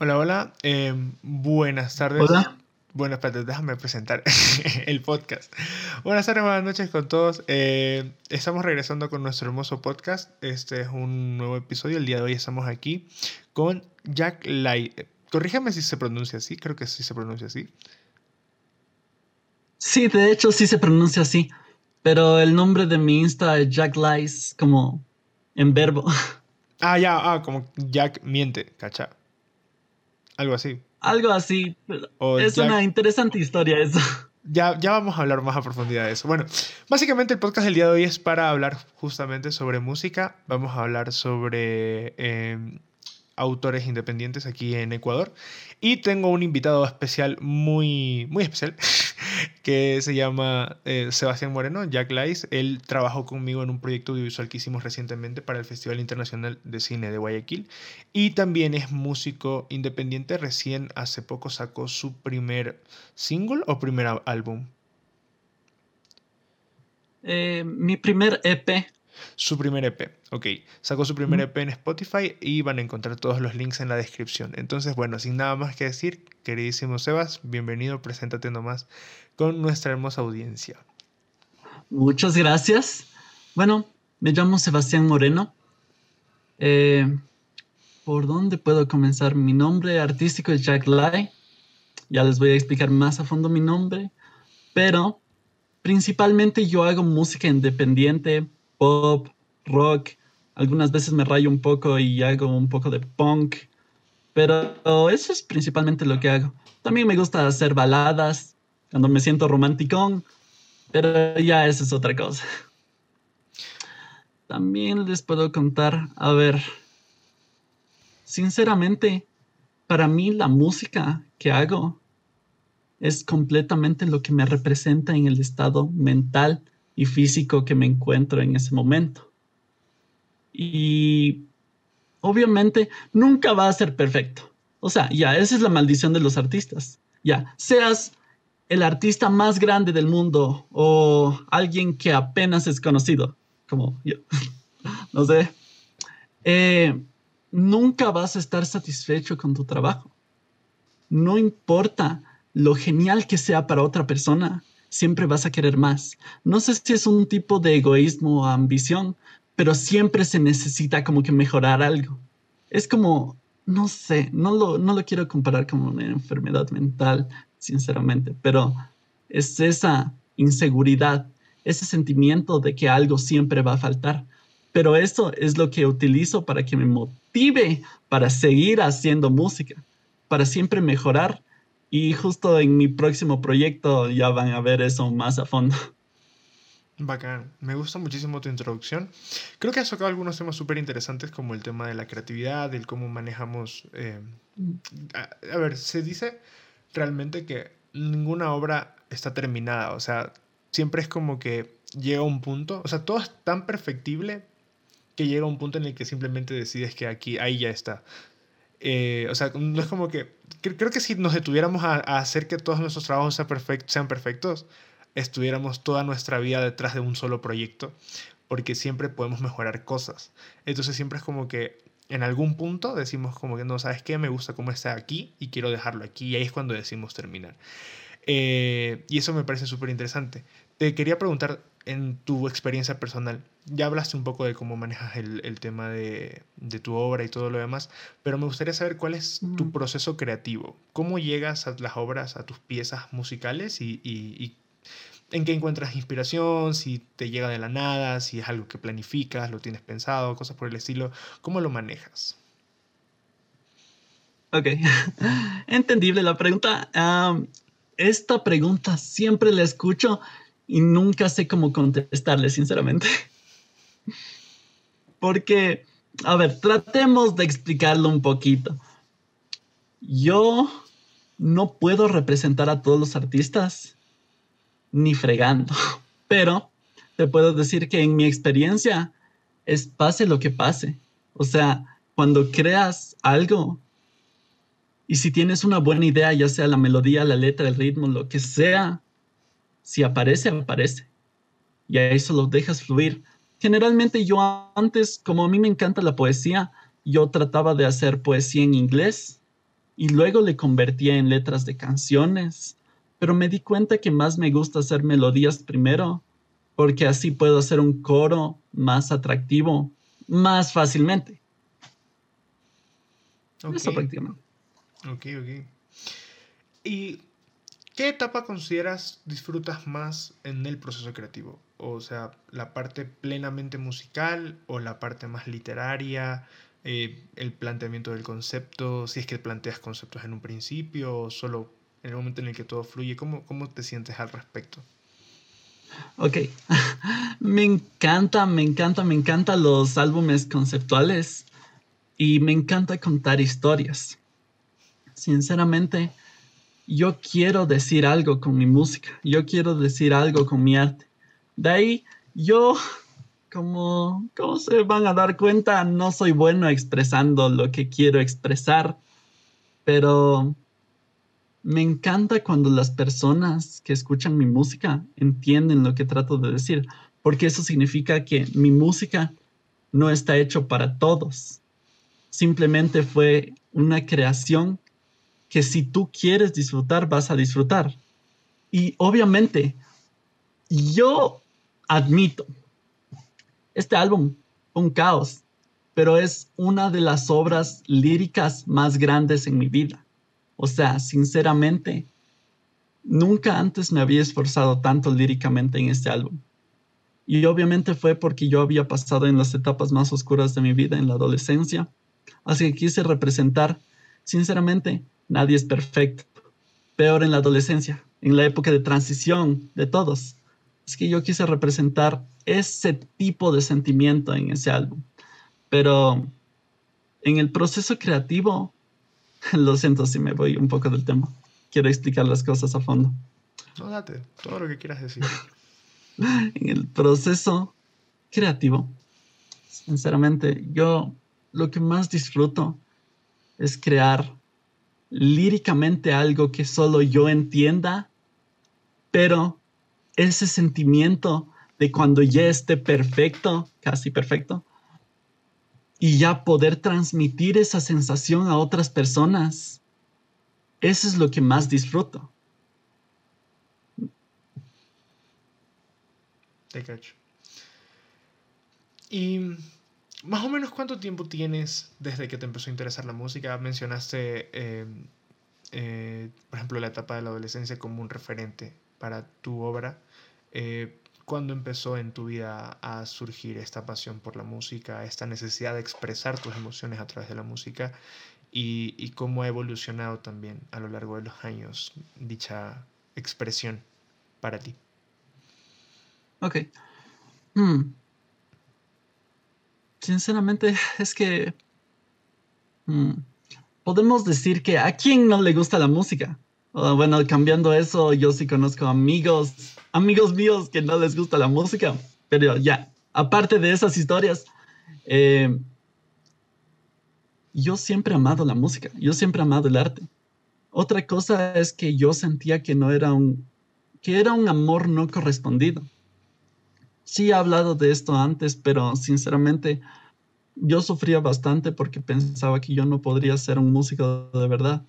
Hola, hola. Eh, buenas tardes. Hola. Bueno, espérate, déjame presentar el podcast. Buenas tardes, buenas noches con todos. Eh, estamos regresando con nuestro hermoso podcast. Este es un nuevo episodio. El día de hoy estamos aquí con Jack Light. Corrígeme si se pronuncia así. Creo que sí se pronuncia así. Sí, de hecho sí se pronuncia así, pero el nombre de mi Insta es Jack Lies, como en verbo. Ah, ya, ah, como Jack miente, cacha. Algo así. Algo así. O es una interesante historia eso. Ya, ya vamos a hablar más a profundidad de eso. Bueno, básicamente el podcast del día de hoy es para hablar justamente sobre música. Vamos a hablar sobre eh, autores independientes aquí en Ecuador. Y tengo un invitado especial, muy, muy especial, que se llama eh, Sebastián Moreno, Jack Lice. Él trabajó conmigo en un proyecto audiovisual que hicimos recientemente para el Festival Internacional de Cine de Guayaquil. Y también es músico independiente. Recién hace poco sacó su primer single o primer álbum. Eh, mi primer EP, Su primer EP. Ok. Sacó su primer. EP en Spotify y van a encontrar todos los links en la descripción. Entonces, bueno, sin nada más que decir, queridísimo Sebas, bienvenido, preséntate nomás con nuestra hermosa audiencia. muchas gracias. Bueno, me llamo Sebastián Moreno. Eh, ¿Por dónde puedo comenzar? Mi nombre artístico es Jack Lai. Ya les voy a explicar más a fondo mi nombre, pero principalmente yo hago música independiente, pop, rock. Algunas veces me rayo un poco y hago un poco de punk, pero eso es principalmente lo que hago. También me gusta hacer baladas cuando me siento romanticón, pero ya eso es otra cosa. También les puedo contar, a ver, sinceramente, para mí la música que hago es completamente lo que me representa en el estado mental y físico que me encuentro en ese momento. Y obviamente nunca va a ser perfecto. O sea, ya, esa es la maldición de los artistas. Ya, seas el artista más grande del mundo o alguien que apenas es conocido, como yo, no sé, eh, nunca vas a estar satisfecho con tu trabajo. No importa lo genial que sea para otra persona, siempre vas a querer más. No sé si es un tipo de egoísmo o ambición, pero siempre se necesita como que mejorar algo. Es como, no sé, no lo, no lo quiero comparar como una enfermedad mental, sinceramente, pero es esa inseguridad, ese sentimiento de que algo siempre va a faltar. Pero eso es lo que utilizo para que me motive para seguir haciendo música, para siempre mejorar. Y justo en mi próximo proyecto ya van a ver eso más a fondo. Bacán, me gusta muchísimo tu introducción. Creo que has tocado algunos temas súper interesantes como el tema de la creatividad, el cómo manejamos... eh, a, a ver, se dice realmente que ninguna obra está terminada, o sea, siempre es como que llega un punto, o sea, todo es tan perfectible que llega un punto en el que simplemente decides que aquí, ahí ya está. Eh, o sea, no es como que... cre- Creo que si nos detuviéramos a, hacer que todos nuestros trabajos sean perfectos, estuviéramos toda nuestra vida detrás de un solo proyecto, porque siempre podemos mejorar cosas. Entonces siempre es como que en algún punto decimos como que no, ¿sabes qué? Me gusta cómo está aquí y quiero dejarlo aquí. Y ahí es cuando decimos terminar. Eh, y eso me parece súper interesante. Te quería preguntar en tu experiencia personal, ya hablaste un poco de cómo manejas el, el tema de, de tu obra y todo lo demás, pero me gustaría saber cuál es tu proceso creativo, cómo llegas a las obras, a tus piezas musicales y, y- y en qué encuentras inspiración, si te llega de la nada, si es algo que planificas, lo tienes pensado, cosas por el estilo, ¿cómo lo manejas? Ok, entendible la pregunta. Esta pregunta siempre la escucho y nunca sé cómo contestarle, sinceramente. Porque, a ver, tratemos de explicarlo un poquito. Yo no puedo representar a todos los artistas ni fregando, pero te puedo decir que en mi experiencia es pase lo que pase. O sea, cuando creas algo, y si tienes una buena idea, ya sea la melodía, la letra, el ritmo, lo que sea, si aparece, aparece. Y ahí solo dejas fluir. Generalmente yo antes, como a mí me encanta la poesía, yo trataba de hacer poesía en inglés y luego le convertía en letras de canciones, pero me di cuenta que más me gusta hacer melodías primero, porque así puedo hacer un coro más atractivo más fácilmente. Eso prácticamente. Ok, ok. ¿Y qué etapa consideras disfrutas más en el proceso creativo? O sea, la parte plenamente musical o la parte más literaria, eh, el planteamiento del concepto, si es que planteas conceptos en un principio o solo en el momento en el que todo fluye, ¿cómo, cómo te sientes al respecto? Ok, me encanta, me encanta, me encantan los álbumes conceptuales y me encanta contar historias. Sinceramente, yo quiero decir algo con mi música, yo quiero decir algo con mi arte. De ahí, yo, como, como se van a dar cuenta, no soy bueno expresando lo que quiero expresar, pero me encanta cuando las personas que escuchan mi música entienden lo que trato de decir, porque eso significa que mi música no está hecho para todos. Simplemente fue una creación que si tú quieres disfrutar, vas a disfrutar. Y obviamente, yo admito, este álbum, un caos, pero es una de las obras líricas más grandes en mi vida. O sea, sinceramente, nunca antes me había esforzado tanto líricamente en este álbum. Y obviamente fue porque yo había pasado en las etapas más oscuras de mi vida, en la adolescencia. Así que quise representar, sinceramente, nadie es perfecto. Peor en la adolescencia, en la época de transición de todos. Es que yo quise representar ese tipo de sentimiento en ese álbum. Pero en el proceso creativo, lo siento si me voy un poco del tema. Quiero explicar las cosas a fondo. No, date, todo lo que quieras decir. en el proceso creativo, sinceramente, yo lo que más disfruto es crear líricamente algo que solo yo entienda, pero ese sentimiento de cuando ya esté perfecto, casi perfecto, y ya poder transmitir esa sensación a otras personas, eso es lo que más disfruto. Te cacho. Y más o menos cuánto tiempo tienes desde que te empezó a interesar la música. Mencionaste, eh, eh, por ejemplo, la etapa de la adolescencia como un referente para tu obra. Eh, ¿Cuándo empezó en tu vida a surgir esta pasión por la música, esta necesidad de expresar tus emociones a través de la música? Y, y cómo ha evolucionado también a lo largo de los años dicha expresión para ti. Ok. Hmm. Sinceramente, es que hmm, podemos decir que a quién no le gusta la música. bueno, cambiando eso, yo sí conozco amigos, amigos míos que no les gusta la música, pero ya, aparte de esas historias, eh, yo siempre he amado la música, yo siempre he amado el arte. Otra cosa es que yo sentía que no era un, que era un amor no correspondido sí he hablado de esto antes, pero sinceramente yo sufría bastante porque pensaba que yo no podría ser un músico de verdad,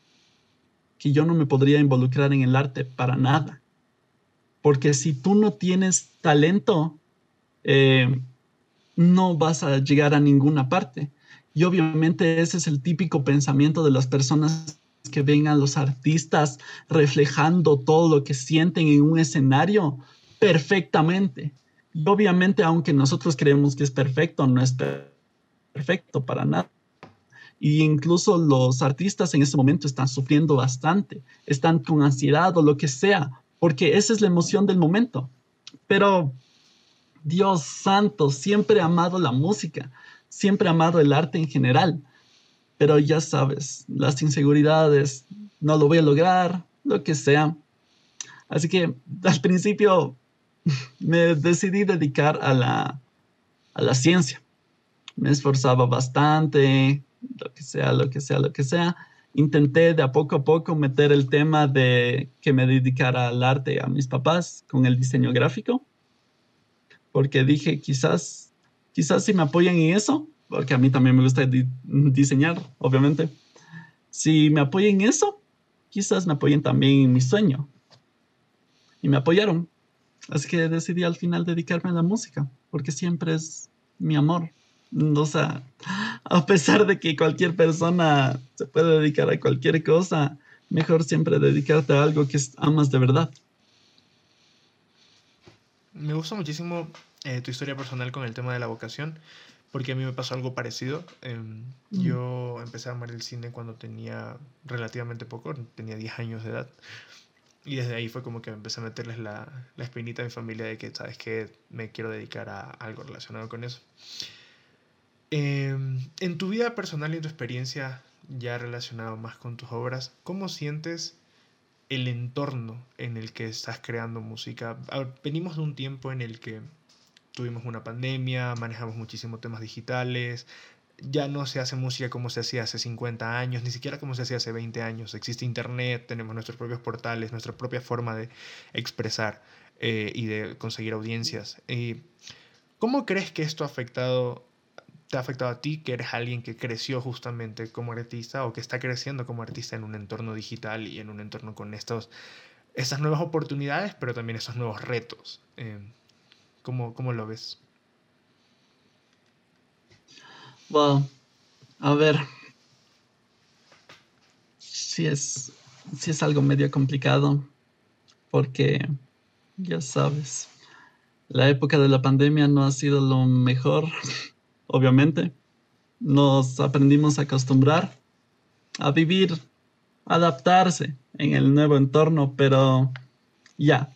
que yo no me podría involucrar en el arte para nada. Porque si tú no tienes talento, eh, no vas a llegar a ninguna parte. Y obviamente ese es el típico pensamiento de las personas que ven a los artistas reflejando todo lo que sienten en un escenario perfectamente. Obviamente, aunque nosotros creemos que es perfecto, no es perfecto para nada. Y incluso los artistas en ese momento están sufriendo bastante, están con ansiedad o lo que sea, porque esa es la emoción del momento. Pero Dios santo, siempre he amado la música, siempre he amado el arte en general. Pero ya sabes, las inseguridades, no lo voy a lograr, lo que sea. Así que al principio me decidí dedicar a la, a la ciencia. Me esforzaba bastante, lo que sea, lo que sea, lo que sea. Intenté de a poco a poco meter el tema de que me dedicara al arte a mis papás con el diseño gráfico, porque dije, quizás, quizás si me apoyan en eso, porque a mí también me gusta diseñar, obviamente, si me apoyan en eso, quizás me apoyen también en mi sueño. Y me apoyaron. Así que decidí al final dedicarme a la música, porque siempre es mi amor. O sea, a pesar de que cualquier persona se puede dedicar a cualquier cosa, mejor siempre dedicarte a algo que amas de verdad. Me gusta muchísimo eh, tu historia personal con el tema de la vocación, porque a mí me pasó algo parecido. Em, mm. Yo empecé a amar el cine cuando tenía relativamente poco, tenía 10 años de edad. Y desde ahí fue como que empecé a meterles la, la espinita a mi familia de que, ¿sabes que Me quiero dedicar a algo relacionado con eso. Em, en tu vida personal y en tu experiencia ya relacionado más con tus obras, ¿cómo sientes el entorno en el que estás creando música? venimos de un tiempo en el que tuvimos una pandemia, manejamos muchísimos temas digitales, ya no se hace música como se hacía hace 50 años, ni siquiera como se hacía hace 20 años. Existe internet, tenemos nuestros propios portales, nuestra propia forma de expresar eh, y de conseguir audiencias. Eh, ¿Cómo crees que esto ha afectado te ha afectado a ti, que eres alguien que creció justamente como artista o que está creciendo como artista en un entorno digital y en un entorno con estos, estas nuevas oportunidades, pero también esos nuevos retos? Eh, ¿cómo, ¿cómo, lo ves? Bueno, a ver. Sí es, sí es algo medio complicado, porque ya sabes, la época de la pandemia no ha sido lo mejor obviamente. Nos aprendimos a acostumbrar a vivir, adaptarse en el nuevo entorno, pero ya,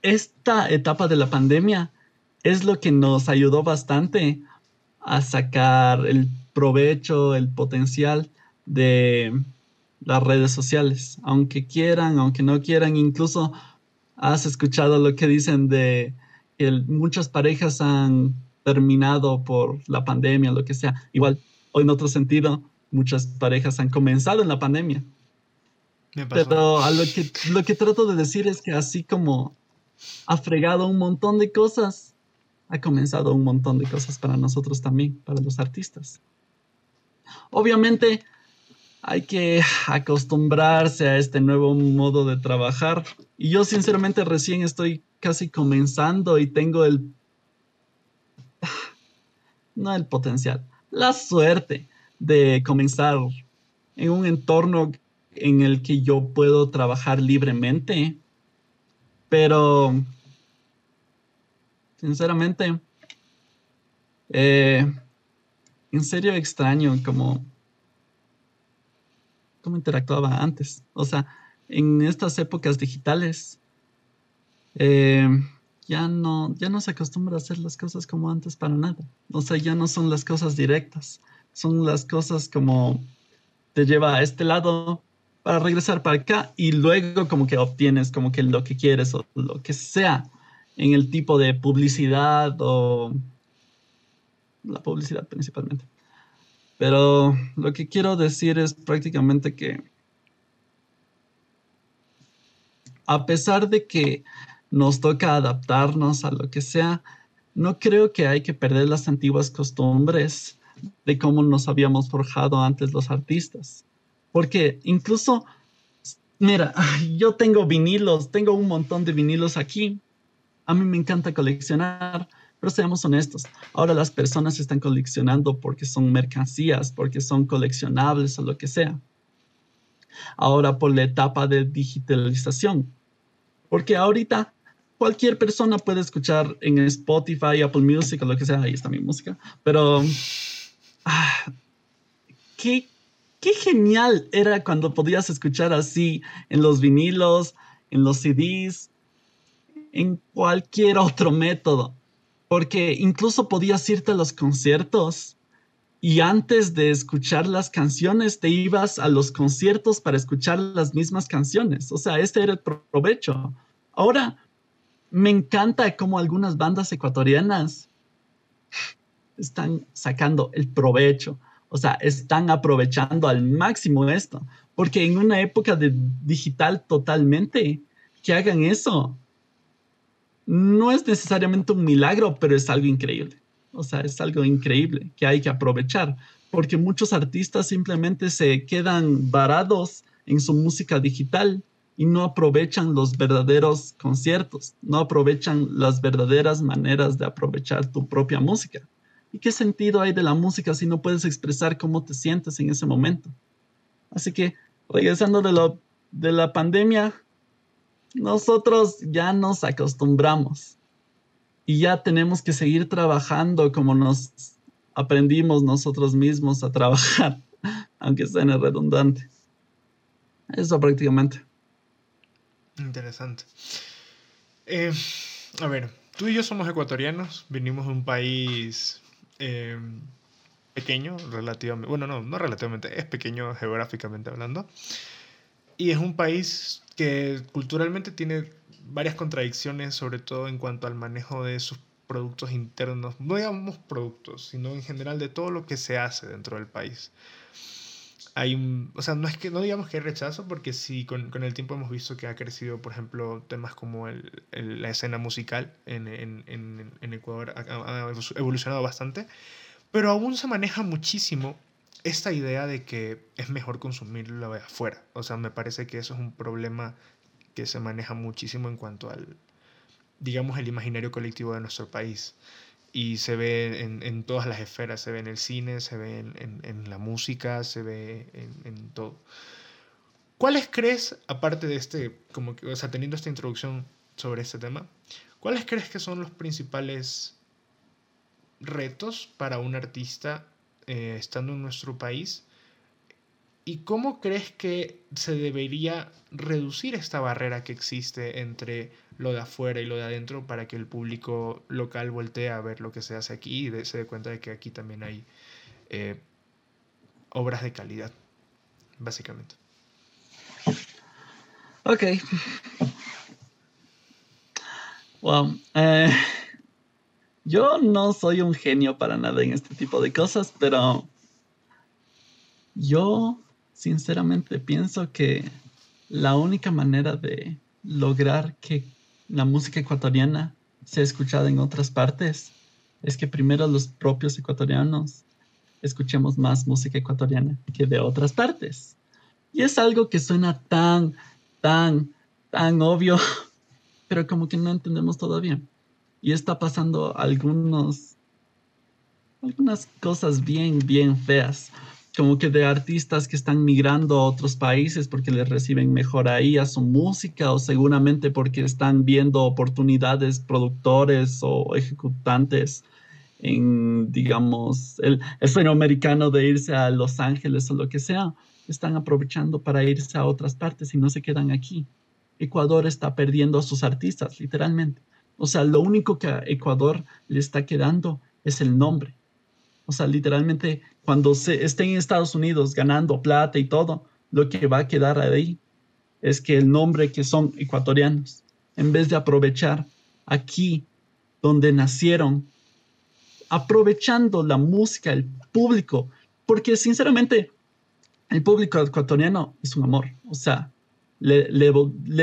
esta etapa de la pandemia es lo que nos ayudó bastante a sacar el provecho, el potencial de las redes sociales. Aunque quieran, aunque no quieran, incluso has escuchado lo que dicen de que muchas parejas han terminado por la pandemia, lo que sea. Igual, o en otro sentido, muchas parejas han comenzado en la pandemia. Pero a lo que, lo que trato de decir es que así como ha fregado un montón de cosas, ha comenzado un montón de cosas para nosotros también, para los artistas. Obviamente hay que acostumbrarse a este nuevo modo de trabajar y yo sinceramente recién estoy casi comenzando y tengo el no el potencial, la suerte de comenzar en un entorno en el que yo puedo trabajar libremente. Pero, sinceramente, eh, en serio extraño cómo, cómo interactuaba antes. O sea, en estas épocas digitales, eh, ya no, ya no se acostumbra a hacer las cosas como antes para nada. O sea, ya no son las cosas directas, son las cosas como te lleva a este lado para regresar para acá y luego como que obtienes como que lo que quieres o lo que sea en el tipo de publicidad o la publicidad principalmente. Pero lo que quiero decir es prácticamente que a pesar de que nos toca adaptarnos a lo que sea. No creo que hay que perder las antiguas costumbres de cómo nos habíamos forjado antes los artistas. Porque incluso, mira, yo tengo vinilos, tengo un montón de vinilos aquí. A mí me encanta coleccionar, pero seamos honestos, ahora las personas están coleccionando porque son mercancías, porque son coleccionables o lo que sea. Ahora por la etapa de digitalización. Porque ahorita cualquier persona puede escuchar en Spotify, Apple Music o lo que sea, ahí está mi música, pero ah, qué, qué genial era cuando podías escuchar así en los vinilos, en los CDs, en cualquier otro método, porque incluso podías irte a los conciertos y antes de escuchar las canciones te ibas a los conciertos para escuchar las mismas canciones. O sea, este era el provecho. Ahora me encanta cómo algunas bandas ecuatorianas están sacando el provecho, o sea, están aprovechando al máximo esto, porque en una época de digital totalmente, que hagan eso, no es necesariamente un milagro, pero es algo increíble. O sea, es algo increíble que hay que aprovechar, porque muchos artistas simplemente se quedan varados en su música digital y no aprovechan los verdaderos conciertos, no aprovechan las verdaderas maneras de aprovechar tu propia música. ¿Y qué sentido hay de la música si no puedes expresar cómo te sientes en ese momento? Así que, regresando de, lo, de la pandemia, nosotros ya nos acostumbramos y ya tenemos que seguir trabajando como nos aprendimos nosotros mismos a trabajar, aunque suene redundante. Eso prácticamente. Interesante. Eh, a ver, tú y yo somos ecuatorianos, venimos de un país eh, pequeño, relativamente, bueno, no, no relativamente, es pequeño geográficamente hablando, y es un país que culturalmente tiene varias contradicciones, sobre todo en cuanto al manejo de sus productos internos, no digamos productos, sino en general de todo lo que se hace dentro del país. Hay un, o sea, no es que no digamos que hay rechazo, porque sí, con, con el tiempo hemos visto que ha crecido, por ejemplo, temas como el, la escena musical en, en, en, Ecuador ha, evolucionado bastante, pero aún se maneja muchísimo esta idea de que es mejor consumirlo afuera. O sea, me parece que eso es un problema que se maneja muchísimo en cuanto al, digamos, el imaginario colectivo de nuestro país. Y se ve en, en todas las esferas, se ve en el cine, se ve en, en, la música, se ve en, todo. ¿Cuáles crees, aparte de este, como que, o sea, teniendo esta introducción sobre este tema, cuáles crees que son los principales retos para un artista eh, estando en nuestro país ¿Y cómo crees que se debería reducir esta barrera que existe entre lo de afuera y lo de adentro para que el público local voltee a ver lo que se hace aquí y se dé cuenta de que aquí también hay eh, obras de calidad, básicamente? Ok. Wow. Eh, yo no soy un genio para nada en este tipo de cosas, pero yo sinceramente pienso que la única manera de lograr que la música ecuatoriana sea escuchada en otras partes es que primero los propios ecuatorianos escuchemos más música ecuatoriana que de otras partes. Y es algo que suena tan, tan, tan obvio, pero como que no entendemos todavía. Y está pasando algunos, algunas cosas bien, bien feas como que de artistas que están migrando a otros países porque les reciben mejor ahí a su música o seguramente porque están viendo oportunidades productores o ejecutantes en, digamos, el, el americano de irse a Los Ángeles o lo que sea, están aprovechando para irse a otras partes y no se quedan aquí. Ecuador está perdiendo a sus artistas, literalmente. O sea, lo único que a Ecuador le está quedando es el nombre. O sea, literalmente cuando se estén en Estados Unidos ganando plata y todo, lo que va a quedar ahí es que el nombre que son ecuatorianos, en vez de aprovechar aquí donde nacieron, aprovechando la música, el público, porque sinceramente el público ecuatoriano es un amor, o sea, le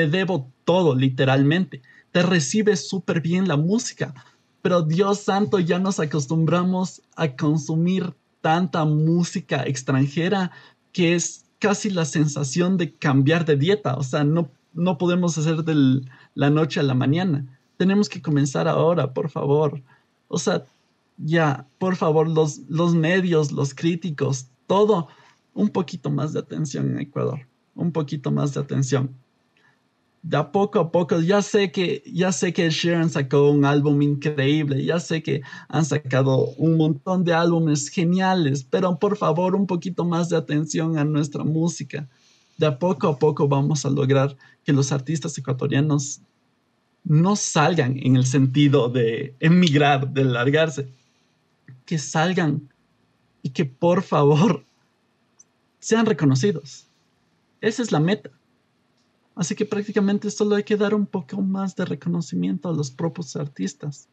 debo todo literalmente, te recibe súper bien la música, pero Dios santo ya nos acostumbramos a consumir tanta música extranjera que es casi la sensación de cambiar de dieta. O sea, no, no podemos hacer de la noche a la mañana. Tenemos que comenzar ahora, por favor. O sea, ya, por favor, los, los medios, los críticos, todo, un poquito más de atención en Ecuador. Un poquito más de atención de poco a poco, ya sé que, ya sé que Sharon sacó un álbum increíble, ya sé que han sacado un montón de álbumes geniales, pero por favor un poquito más de atención a nuestra música. De poco a poco vamos a lograr que los artistas ecuatorianos no salgan en el sentido de emigrar, de largarse, que salgan y que por favor sean reconocidos. Esa es la meta. Así que prácticamente solo hay que dar un poco más de reconocimiento a los propios artistas.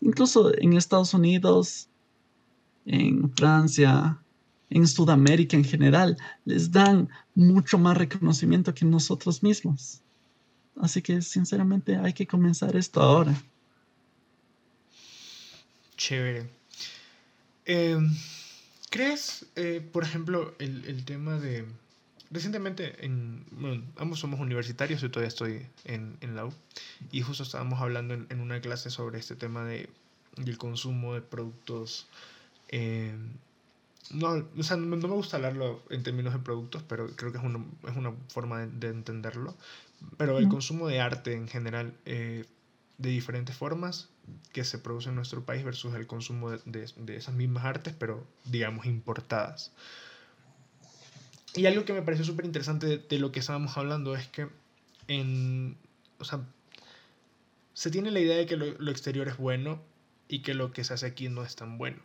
Incluso en Estados Unidos, en Francia, en Sudamérica en general, les dan mucho más reconocimiento que nosotros mismos. Así que sinceramente hay que comenzar esto ahora. Chévere. Em, ¿Crees, eh, por ejemplo, el, el, tema de... Recientemente, en, bueno, ambos somos universitarios, yo todavía estoy en, en la U, y justo estábamos hablando en, en, una clase sobre este tema de, del consumo de productos... Eh, no, o sea, no, me gusta hablarlo en términos de productos, pero creo que es una, es una forma de, de entenderlo. Pero el consumo de arte en general, eh, de diferentes formas, que se produce en nuestro país versus el consumo de, de, esas mismas artes, pero digamos importadas. Y algo que me pareció súper interesante de, lo que estábamos hablando es que en, o sea, se tiene la idea de que lo, lo, exterior es bueno y que lo que se hace aquí no es tan bueno.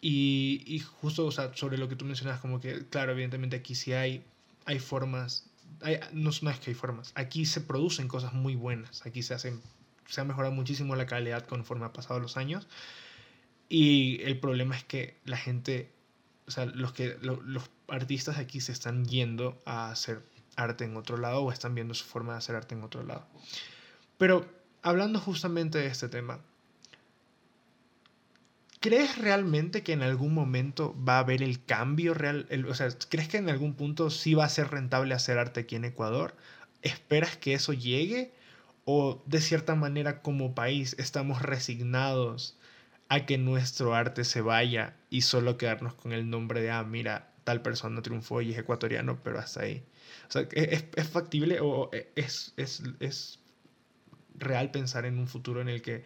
Y, y justo o sea, sobre lo que tú mencionas, como que, claro, evidentemente aquí sí hay, hay formas, no, no es que hay formas, aquí se producen cosas muy buenas, aquí se hacen se ha mejorado muchísimo la calidad conforme ha pasado los años. Y el problema es que la gente, o sea, los, que, los artistas aquí se están yendo a hacer arte en otro lado o están viendo su forma de hacer arte en otro lado. Pero hablando justamente de este tema, ¿crees realmente que en algún momento va a haber el cambio real? O sea, ¿crees que en algún punto sí va a ser rentable hacer arte aquí en Ecuador? ¿Esperas que eso llegue? o de cierta manera como país estamos resignados a que nuestro arte se vaya y solo quedarnos con el nombre de, ah, mira, tal persona triunfó y es ecuatoriano, pero hasta ahí. O sea, ¿es, factible o es, es, es, real pensar en un futuro en el que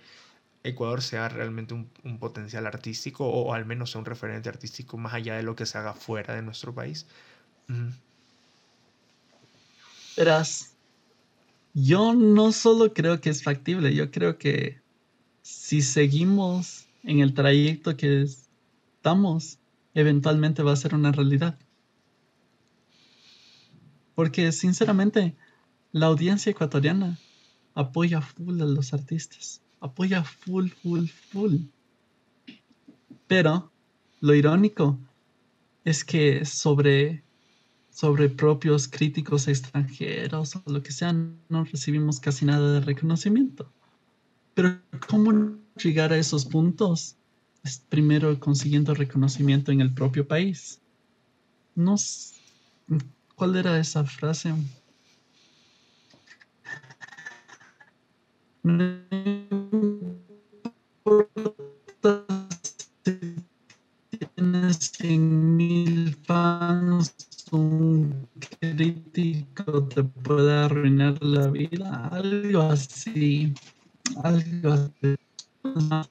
Ecuador sea realmente un, potencial artístico o, al menos sea un referente artístico más allá de lo que se haga fuera de nuestro país? Verás, yo no solo creo que es factible, yo creo que si seguimos en el trayecto que estamos, eventualmente va a ser una realidad. Porque sinceramente, la audiencia ecuatoriana apoya full a los artistas. Apoya full, full, full. Pero lo irónico es que sobre sobre propios críticos extranjeros o lo que sea, no recibimos casi nada de reconocimiento. Pero ¿cómo llegar a esos puntos? Es primero consiguiendo reconocimiento en el propio país. No ¿Cuál era esa frase? No tienes 100 mil fans un crítico te puede arruinar la vida, algo así, algo así. Una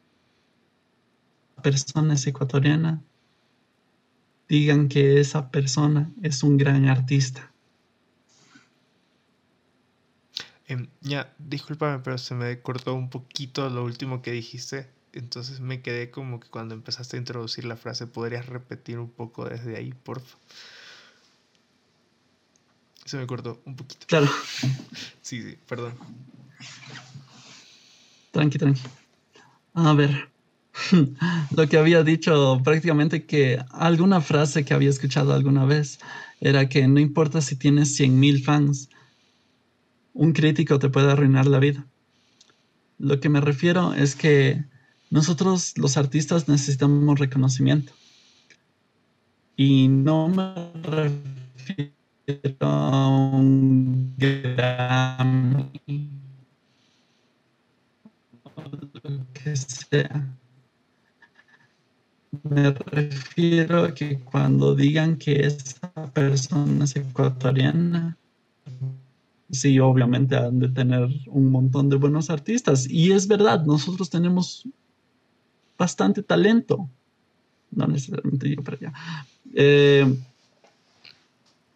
persona es ecuatoriana, digan que esa persona es un gran artista. Eh, ya, discúlpame, pero se me cortó un poquito lo último que dijiste. Entonces me quedé como que cuando empezaste a introducir la frase, ¿podrías repetir un poco desde ahí, por favor? Se me cortó un poquito. Claro. Sí, sí, perdón. Tranqui, tranqui. A ver. Lo que había dicho prácticamente que alguna frase que había escuchado alguna vez era que no importa si tienes 100.000 fans, un crítico te puede arruinar la vida. Lo que me refiero es que nosotros los artistas necesitamos reconocimiento. Y no me refiero un Grammy, lo que sea. Me refiero a que cuando digan que esa persona es ecuatoriana, sí, obviamente han de tener un montón de buenos artistas. Y es verdad, nosotros tenemos bastante talento. No necesariamente yo, pero ya. Eh,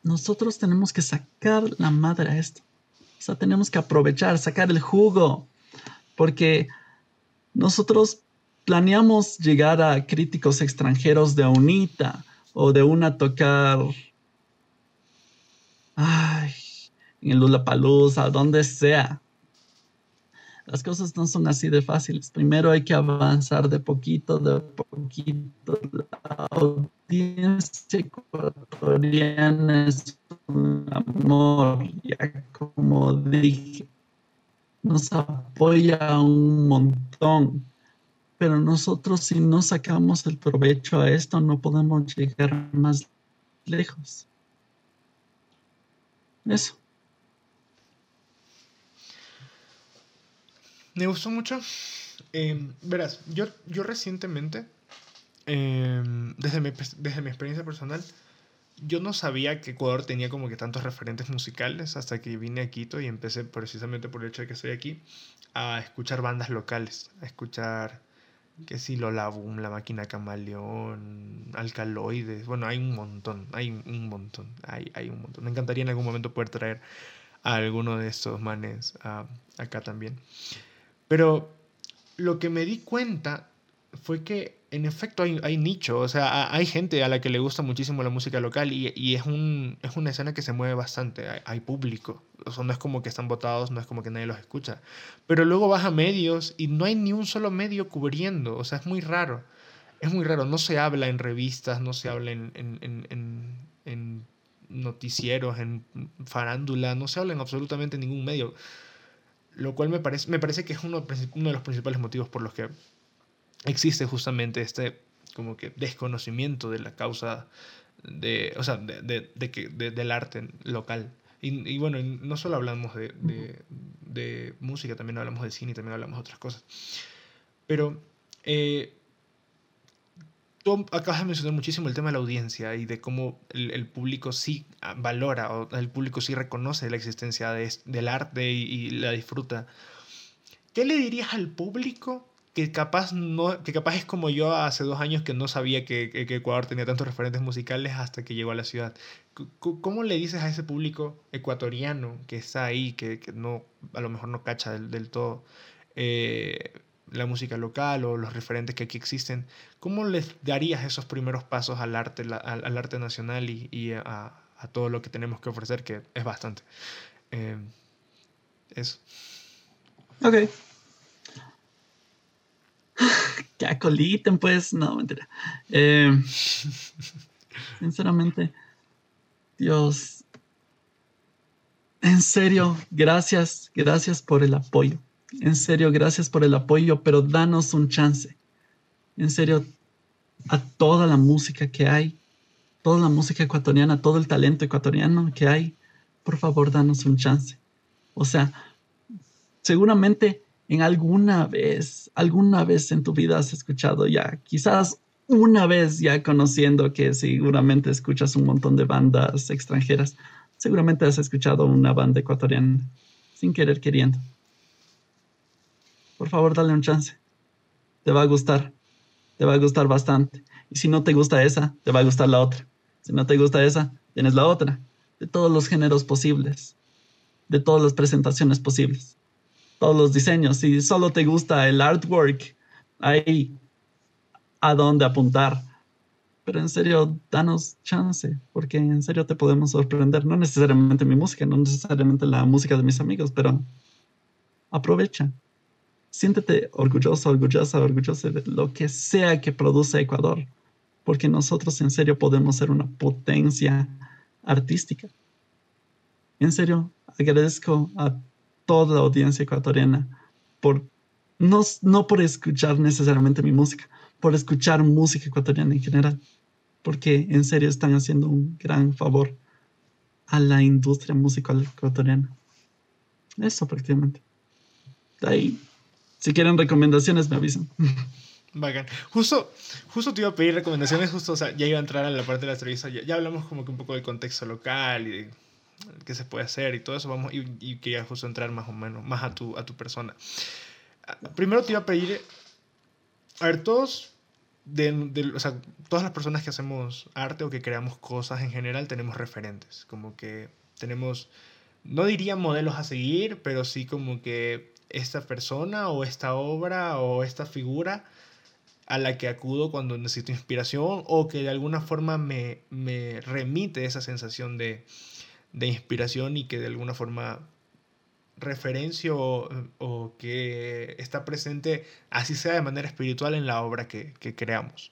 nosotros tenemos que sacar la madre a esto. O sea, tenemos que aprovechar, sacar el jugo, porque nosotros planeamos llegar a críticos extranjeros de UNITA o de una tocar, ay, en el Lula Palusa, donde sea. Las cosas no son así de fáciles. Primero hay que avanzar de poquito, de poquito. La audiencia ecuatoriana es un amor, ya como dije, nos apoya un montón. Pero nosotros si no sacamos el provecho a esto, no podemos llegar más lejos. Eso. Me gustó mucho. Em, verás, yo, yo recientemente, em, desde, mi, desde mi experiencia personal, yo no sabía que Ecuador tenía como que tantos referentes musicales hasta que vine a Quito y empecé precisamente por el hecho de que estoy aquí a escuchar bandas locales, a escuchar que sí, Lola La Máquina Camaleón, Alcaloides, bueno, hay un montón, hay un montón, hay, hay un montón. Me encantaría en algún momento poder traer a alguno de estos manes acá también. Pero lo que me di cuenta fue que en efecto hay, hay nicho, o sea, hay gente a la que le gusta muchísimo la música local y, y es, un, es una escena que se mueve bastante, hay, público, o sea, no es como que están votados, no es como que nadie los escucha, pero luego vas a medios y no hay ni un solo medio cubriendo, o sea, es muy raro, es muy raro, no se habla en revistas, no se habla en, en, en, en noticieros, en farándula, no se habla en absolutamente ningún medio, lo cual me parece, me parece que es uno, uno de los principales motivos por los que existe justamente este como que desconocimiento de la causa de, o sea, de, de, de que, del arte local. Y, y, bueno, no solo hablamos de, de, música, también hablamos de cine también hablamos de otras cosas. Pero eh, tú acabas de mencionar muchísimo el tema de la audiencia y de cómo el, el público sí valora o el público sí reconoce la existencia del arte y, y la disfruta. ¿Qué le dirías al público que capaz, no, que capaz es como yo hace dos años que no sabía que, que, Ecuador tenía tantos referentes musicales hasta que llegó a la ciudad. ¿Cómo le dices a ese público ecuatoriano que está ahí, que, que no, a lo mejor no cacha del, del todo eh, la música local o los referentes que aquí existen? ¿Cómo les darías esos primeros pasos al arte, al, al, arte nacional y, y a, a, todo lo que tenemos que ofrecer, que es bastante? Eh, eso. Ok que acoliten, pues, no, mentira. Eh, sinceramente, Dios, en serio, gracias, gracias por el apoyo. En serio, gracias por el apoyo, pero danos un chance. En serio, a toda la música que hay, toda la música ecuatoriana, todo el talento ecuatoriano que hay, por favor, danos un chance. O sea, seguramente en alguna vez, alguna vez en tu vida has escuchado ya, quizás una vez ya conociendo que seguramente escuchas un montón de bandas extranjeras, seguramente has escuchado una banda ecuatoriana, sin querer queriendo. Por favor, dale un chance. Te va a gustar. Te va a gustar bastante. Y si no te gusta esa, te va a gustar la otra. Si no te gusta esa, tienes la otra. De todos los géneros posibles. De todas las presentaciones posibles todos los diseños. Si solo te gusta el artwork, hay a dónde apuntar. Pero en serio, danos chance, porque en serio te podemos sorprender. No necesariamente mi música, no necesariamente la música de mis amigos, pero aprovecha. Siéntete orgulloso, orgullosa, orgullosa de lo que sea que produce Ecuador, porque nosotros en serio podemos ser una potencia artística. En serio, agradezco a toda la audiencia ecuatoriana por no, no por escuchar necesariamente mi música, por escuchar música ecuatoriana en general, porque en serio están haciendo un gran favor a la industria musical ecuatoriana. Eso prácticamente. De ahí, si quieren recomendaciones, me avisan. Bacán. Justo, justo te iba a pedir recomendaciones, justo, o sea, ya iba a entrar a la parte de la entrevista, ya, ya hablamos como que un poco del contexto local y de qué se puede hacer y todo eso, vamos, y, y quería justo entrar más o menos, más a tu, a tu persona. Ah, primero te iba a pedir, a ver, todos, de, de, o sea, todas las personas que hacemos arte o que creamos cosas en general tenemos referentes, como que tenemos, no diría modelos a seguir, pero sí como que esta persona o esta obra o esta figura a la que acudo cuando necesito inspiración o que de alguna forma me, me remite esa sensación de, de inspiración y que de alguna forma referencio o, que está presente, así sea de manera espiritual, en la obra que, creamos.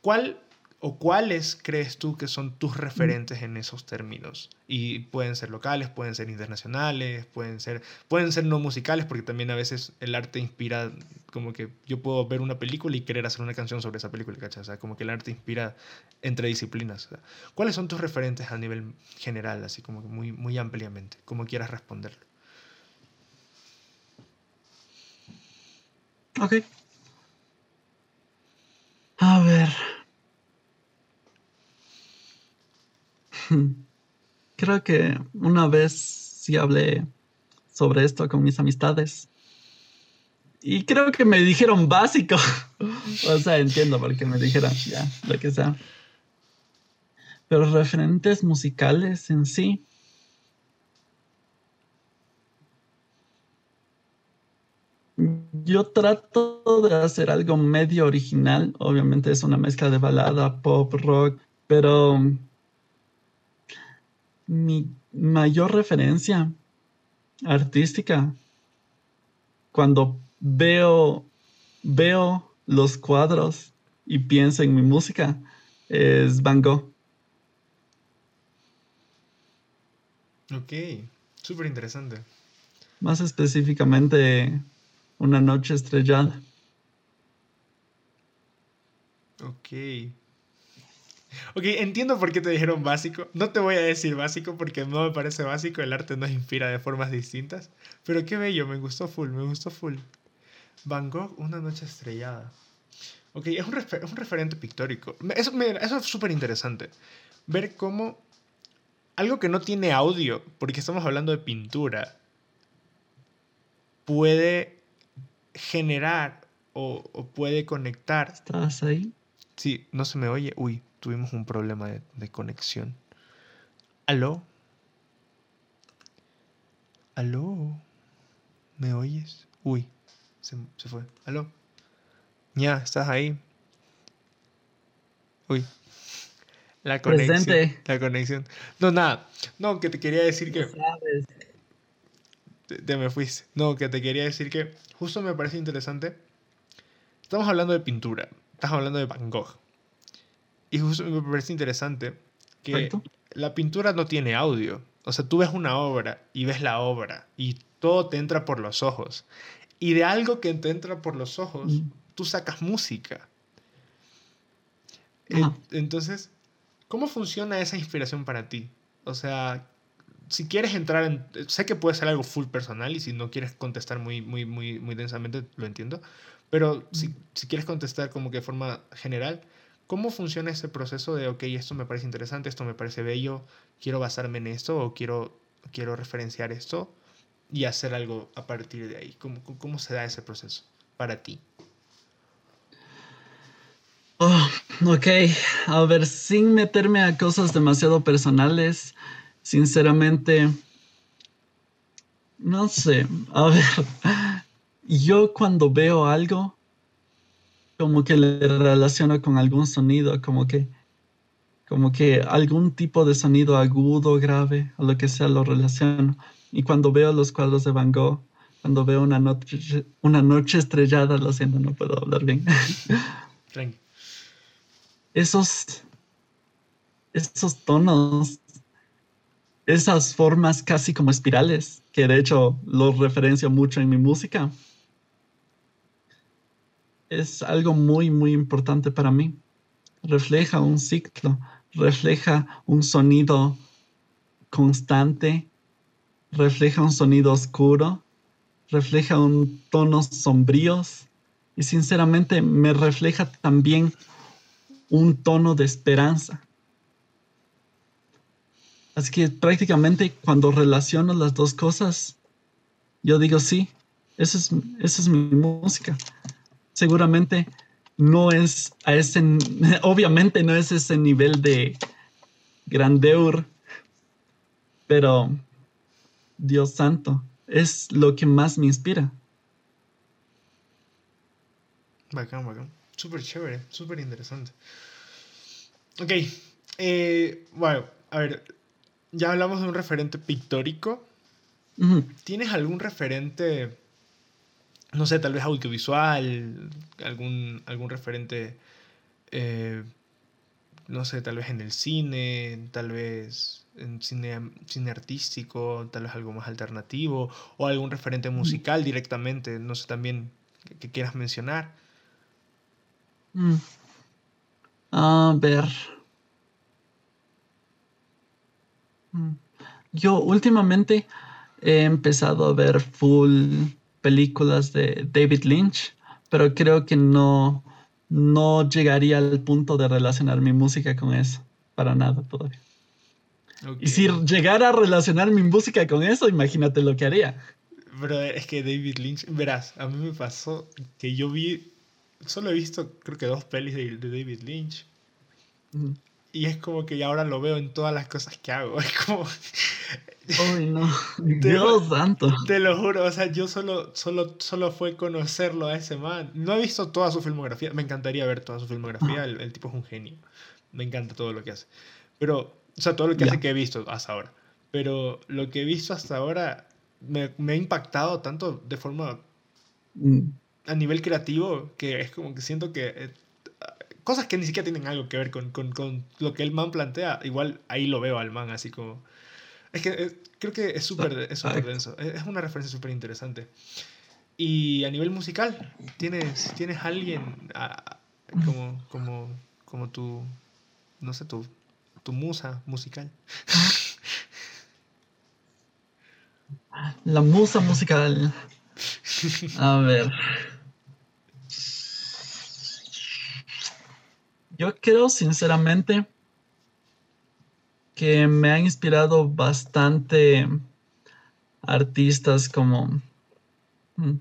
¿Cuál ¿O cuáles crees tú que son tus referentes en esos términos? Y pueden ser locales, pueden ser internacionales, pueden ser, pueden ser no musicales, porque también a veces el arte inspira, como que yo puedo ver una película y querer hacer una canción sobre esa película, ¿cachai? O sea, como que el arte inspira entre disciplinas. ¿Cuáles son tus referentes a nivel general, así como que muy, muy ampliamente, como quieras responderlo? Ok. A ver. Creo que una vez sí hablé sobre esto con mis amistades. Y creo que me dijeron básico. o sea, entiendo por qué me dijeron ya, lo que sea. Pero referentes musicales en sí. Yo trato de hacer algo medio original. Obviamente es una mezcla de balada, pop, rock, pero mi mayor referencia artística cuando veo, veo los cuadros y pienso en mi música es Van Gogh. Ok, súper interesante. Más específicamente, Una noche estrellada. Ok. Ok, entiendo por qué te dijeron básico. No te voy a decir básico porque no me parece básico. El arte nos inspira de formas distintas. Pero qué bello, me gustó full, me gustó full. Van Gogh, una noche estrellada. Ok, es un, un referente pictórico. Eso, eso es súper interesante. Ver cómo algo que no tiene audio, porque estamos hablando de pintura, puede generar o, o puede conectar. ¿Estás ahí? Sí, no se me oye. Uy, tuvimos un problema de, conexión. ¿Aló? ¿Aló? ¿Me oyes? Uy, se, fue. ¿Aló? Ya, ¿estás ahí? Uy. La conexión. La conexión. No, nada. No, que te quería decir que. Te, te, me fuiste. No, que te quería decir que justo me parece interesante. Estamos hablando de pintura. Estás hablando de Van Gogh. Y justo me parece interesante que la pintura no tiene audio. O sea, tú ves una obra y ves la obra y todo te entra por los ojos. Y de algo que te entra por los ojos, mm. tú sacas música. Entonces, ¿cómo funciona esa inspiración para ti? O sea, si quieres entrar en... Sé que puede ser algo full personal y si no quieres contestar muy, muy, muy, muy densamente, lo entiendo. Pero si, si quieres contestar como que de forma general, ¿Cómo funciona ese proceso de, ok, esto me parece interesante, esto me parece bello, quiero basarme en esto o quiero, quiero referenciar esto y hacer algo a partir de ahí? ¿Cómo, cómo se da ese proceso para ti? Oh, ok, a ver, sin meterme a cosas demasiado personales, sinceramente, no sé, a ver, yo cuando veo algo, como que le relaciono con algún sonido, como que, como que algún tipo de sonido agudo, grave, o lo que sea, lo relaciono. Y cuando veo los cuadros de Van Gogh, cuando veo una noche, una noche estrellada, lo siento, no puedo hablar bien. esos, esos tonos, esas formas casi como espirales, que de hecho los referencio mucho en mi música es algo muy, muy importante para mí. Refleja un ciclo, refleja un sonido constante, refleja un sonido oscuro, refleja un tonos sombríos y sinceramente me refleja también un tono de esperanza. Así que prácticamente cuando relaciono las dos cosas, yo digo sí, esa es, esa es mi música seguramente no es a ese, obviamente no es ese nivel de grandeur, pero Dios santo, es lo que más me inspira. Bacán, bacán. Súper chévere, súper interesante. Ok, eh, bueno, a ver, ya hablamos de un referente pictórico. ¿Tienes algún referente no sé, tal vez audiovisual, algún, algún referente eh, no sé, tal vez en el cine, tal vez en cine, cine artístico, tal vez algo más alternativo, o algún referente musical directamente, no sé también que, quieras mencionar. Mm. A ver. Mm. Yo últimamente he empezado a ver full películas de David Lynch, pero creo que no, no llegaría al punto de relacionar mi música con eso, para nada todavía. Y si llegara a relacionar mi música con eso, imagínate lo que haría. Pero es que David Lynch, verás, a mí me pasó que yo vi, solo he visto creo que dos pelis de, David Lynch. Y es como que ahora lo veo en todas las cosas que hago. Es como... Uy, no. Dios santo. Te lo juro, o sea, yo solo, solo, solo fue conocerlo a ese man. No he visto toda su filmografía, me encantaría ver toda su filmografía, el, el tipo es un genio. Me encanta todo lo que hace. Pero o sea, todo lo que hace que he visto hasta ahora. Pero lo que he visto hasta ahora me, me ha impactado tanto de forma mm. a nivel creativo que es como que siento que eh, cosas que ni siquiera tienen algo que ver con, con, con, lo que el man plantea, igual ahí lo veo al man así como... Es que eh, creo que es súper es super denso, es una referencia súper interesante. Y a nivel musical, ¿tienes, tienes alguien como, como, como tu, no sé, tu tu musa musical. La musa musical. A ver. Yo creo sinceramente que me han inspirado bastante artistas como... Hmm.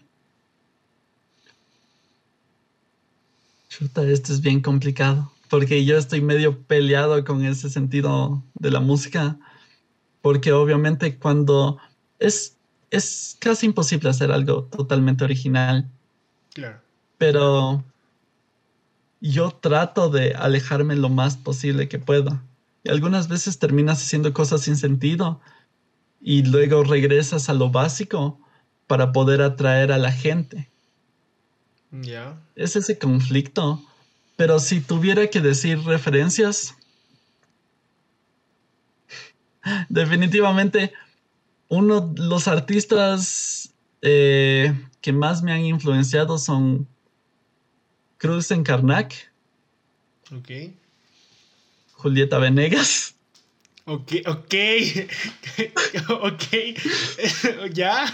Chuta, este es bien complicado porque yo estoy medio peleado con ese sentido de la música, porque obviamente cuando es, es casi imposible hacer algo totalmente original. Claro. Pero yo trato de alejarme lo más posible que pueda. Y algunas veces terminas haciendo cosas sin sentido y luego regresas a lo básico para poder atraer a la gente. Ya. Es ese conflicto pero si tuviera que decir referencias, definitivamente uno de los artistas eh, que más me han influenciado son Cruz en Karnak. Ok. Julieta Venegas. Ok, ok. ok. ¿Ya?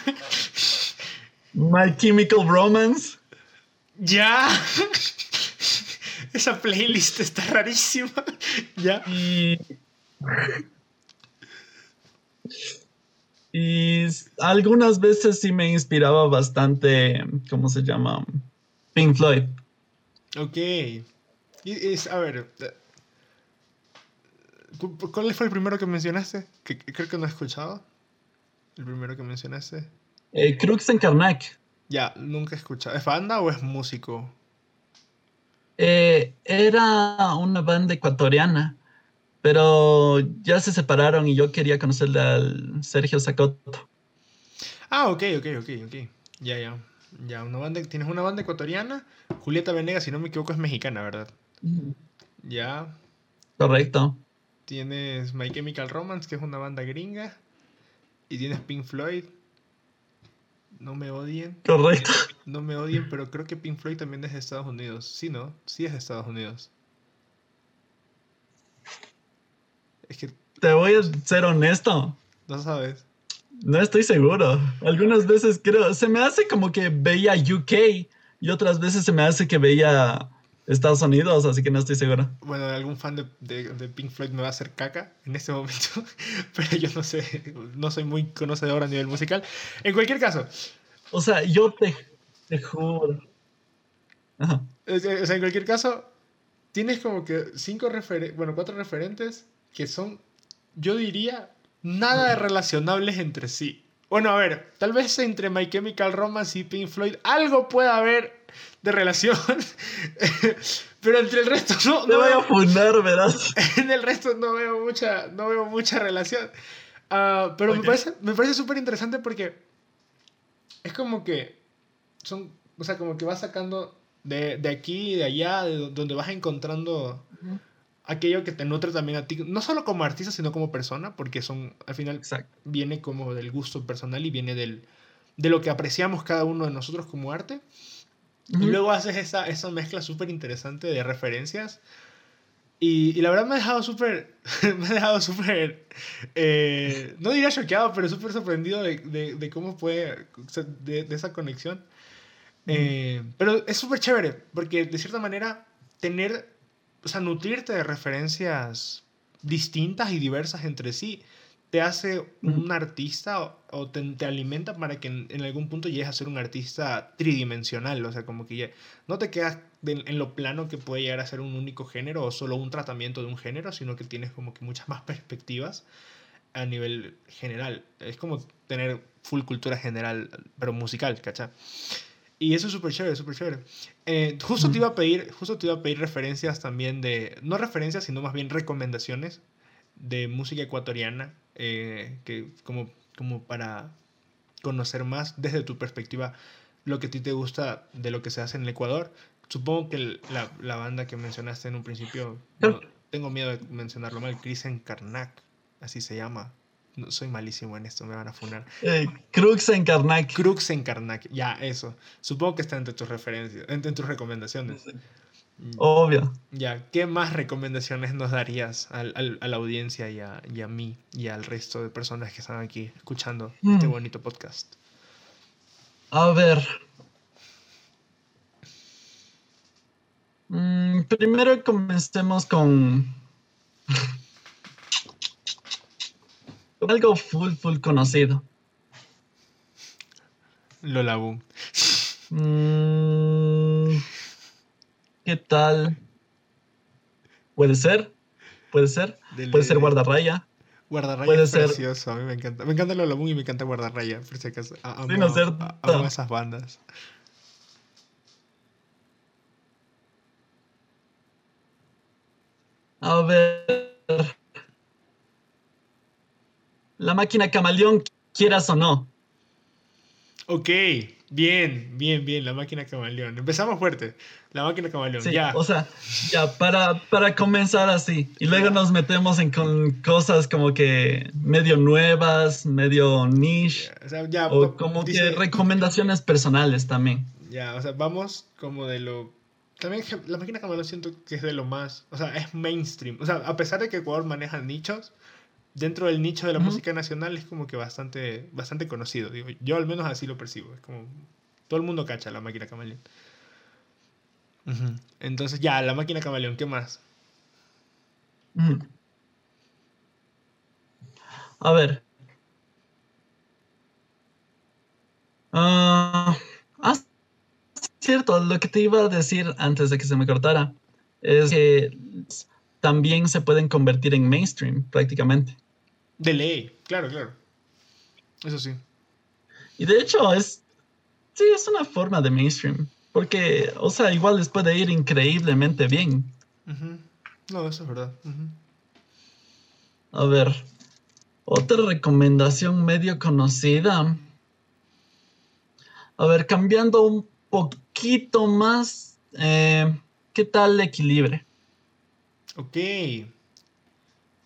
My Chemical Romance. Ya. Esa playlist está rarísima. ya. Y, algunas veces sí me inspiraba bastante, ¿cómo se llama? Pink Floyd. Ok. a ver, ¿cuál fue el primero que mencionaste? Que, creo que no he escuchado. El primero que mencionaste. Eh, Crux en Karnak. Ya, nunca he escuchado. ¿Es banda o es músico? Eh, era una banda ecuatoriana, pero ya se separaron y yo quería conocerle al Sergio Zacoto. Ah, ok, ok, ok, ok. Ya, ya. Ya, una banda, tienes una banda ecuatoriana. Julieta Venegas, si no me equivoco, es mexicana, ¿verdad? Ya. Correcto. Tienes My Chemical Romance, que es una banda gringa. Y tienes Pink Floyd, no me odien. Correcto. No me odien, pero creo que Pink Floyd también es de Estados Unidos. Sí, ¿no? Sí es de Estados Unidos. Es que... Te voy a ser honesto. No sabes. No estoy seguro. Algunas veces creo, se me hace como que veía UK y otras veces se me hace que veía Estados Unidos, así que no estoy seguro. Bueno, algún fan de, de, Pink Floyd me va a hacer caca en este momento, pero yo no sé, no soy muy conocedor a nivel musical. En cualquier caso. O sea, yo te, te juro. O sea, en cualquier caso, tienes como que cinco referentes, bueno, cuatro referentes que son, yo diría, nada relacionables entre sí. Bueno, a ver, tal vez entre My Chemical Romance y Pink Floyd algo pueda haber de relación. Pero entre el resto no. Te voy a fundar, ¿verdad? En el resto no veo mucha, no veo mucha relación. Ah, pero me parece, me parece súper interesante porque es como que son, o sea, como que vas sacando de, de aquí y de allá, de donde vas encontrando aquello que te nutre también a ti, no solo como artista, sino como persona, porque son, al final, Exacto. viene como del gusto personal y viene del, de lo que apreciamos cada uno de nosotros como arte. Y luego haces esa, esa mezcla súper interesante de referencias. Y, y la verdad me ha dejado súper, me ha dejado súper, eh, no diría choqueado, pero súper sorprendido de, de, de cómo puede, de, de esa conexión. Eh, pero es súper chévere, porque de cierta manera tener, o sea, nutrirte de referencias distintas y diversas entre sí, te hace un artista o, o te, te alimenta para que en, en algún punto llegues a ser un artista tridimensional, o sea, como que ya no te quedas de- en lo plano que puede llegar a ser un único género o solo un tratamiento de un género, sino que tienes como que muchas más perspectivas a nivel general. Es como tener full cultura general, pero musical, ¿cachai? Y eso es súper chévere, súper chévere. Eh, justo te Ujú. iba a pedir, justo te iba a pedir referencias también de, no referencias, sino más bien recomendaciones de música ecuatoriana, eh, que como, como para conocer más desde tu perspectiva lo que a ti te gusta de lo que se hace en el Ecuador. Supongo que el- la, la banda que mencionaste en un principio, no, tengo miedo de mencionarlo mal, Krisen Karnak, así se llama. No, soy malísimo en esto, me van a funar. Eh, Crux en Karnak. Crux en Karnak, ya, eso. Supongo que está entre tus referencias, entre tus recomendaciones. Mm, Obvio. Ya, ¿qué más recomendaciones nos darías al- al- a la audiencia y a, y a mí y al resto de personas que están aquí escuchando este Mm. bonito podcast? A ver. Mm, primero comencemos con algo full, full conocido. Lola Boom. Mm, ¿Qué tal? ¿Puede ser? ¿Puede ser? Del- ¿Puede ser guardarraya? Guardarraya puede es ser- precioso, a mí me encanta. Me encanta y me encanta Guardarraya, por si acaso. Amo esas bandas. A ver. La máquina camaleón, quieras o no. Ok, bien, bien, bien, la máquina camaleón. Empezamos fuerte. La máquina camaleón, Sí, ya. o sea, ya para, para comenzar así. Y luego nos metemos en con cosas como que medio nuevas, medio niche. O sea, ya, O como que recomendaciones personales también. Ya, o sea, vamos como de lo... También la máquina camaleón siento que es de lo más... O sea, es mainstream. O sea, a pesar de que Ecuador maneja nichos, dentro del nicho de la música nacional es como que bastante, bastante conocido. Digo, yo al menos así lo percibo. Es como... Todo el mundo cacha la máquina camaleón. Entonces, ya, la máquina camaleón, ¿qué más? A ver. Ah, ah, cierto, lo que te iba a decir antes de que se me cortara es que también se pueden convertir en mainstream prácticamente. De ley, claro, claro. Eso sí. Y de hecho es, sí, es una forma de mainstream, porque, o sea, igual les puede ir increíblemente bien. Ujú. No, eso es verdad. Ujú. A ver, otra recomendación medio conocida. A ver, cambiando un poquito más, eh, ¿qué tal Equilibre? Ok.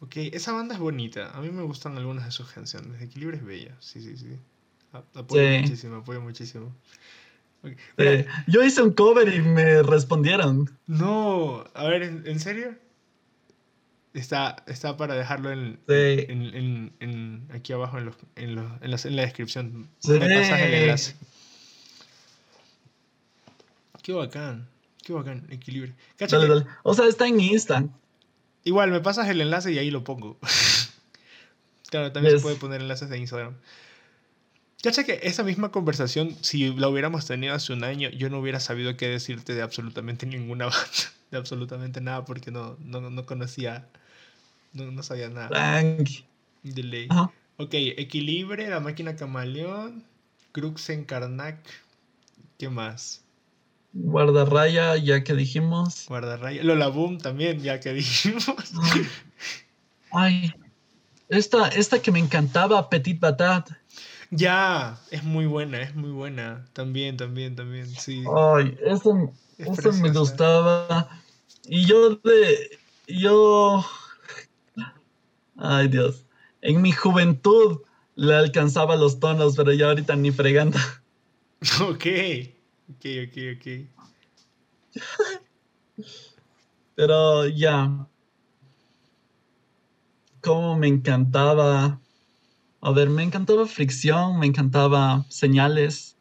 Ok, esa banda es bonita. A mí me gustan algunas de sus canciones. Equilibrio es bella. Sí, sí, sí. Apoyo Sí. muchísimo, apoyo muchísimo. Eh, yo hice un cover y me respondieron. No, a ver, ¿en, en serio? Está, está para dejarlo en, Sí. en, en- aquí abajo en, los, en, los- en, la descripción. Sí. Me pasas el enlace. Qué bacán, qué bacán, equilibrio. Cacha Dale, que- dale. O sea, está en Insta. Igual, me pasas el enlace y ahí lo pongo. claro, también Yes. se puede poner enlaces de Instagram. Cacha que esa misma conversación, si la hubiéramos tenido hace un año, yo no hubiera sabido qué decirte de absolutamente ninguna banda, de absolutamente nada, porque no, no, no conocía, no, no sabía nada Tranqui. de ley. Ajá. Ok, Equilibre, La Máquina Camaleón, Crux en Karnak, ¿qué más? Guardarraya, ya que dijimos. Guardarraya, Lola Boom también, ya que dijimos. Ay, esta, esta que me encantaba, Petit Batat. Ya, es muy buena, es muy buena. También, también, también, sí. Ay, eso, Es me gustaba. Y yo de, yo... Ay Dios. En mi juventud le alcanzaba los tonos, pero ya ahorita ni fregando. Ok. Ok, ok, ok. pero ya. Como me encantaba. A ver, me encantaba fricción, me encantaba señales.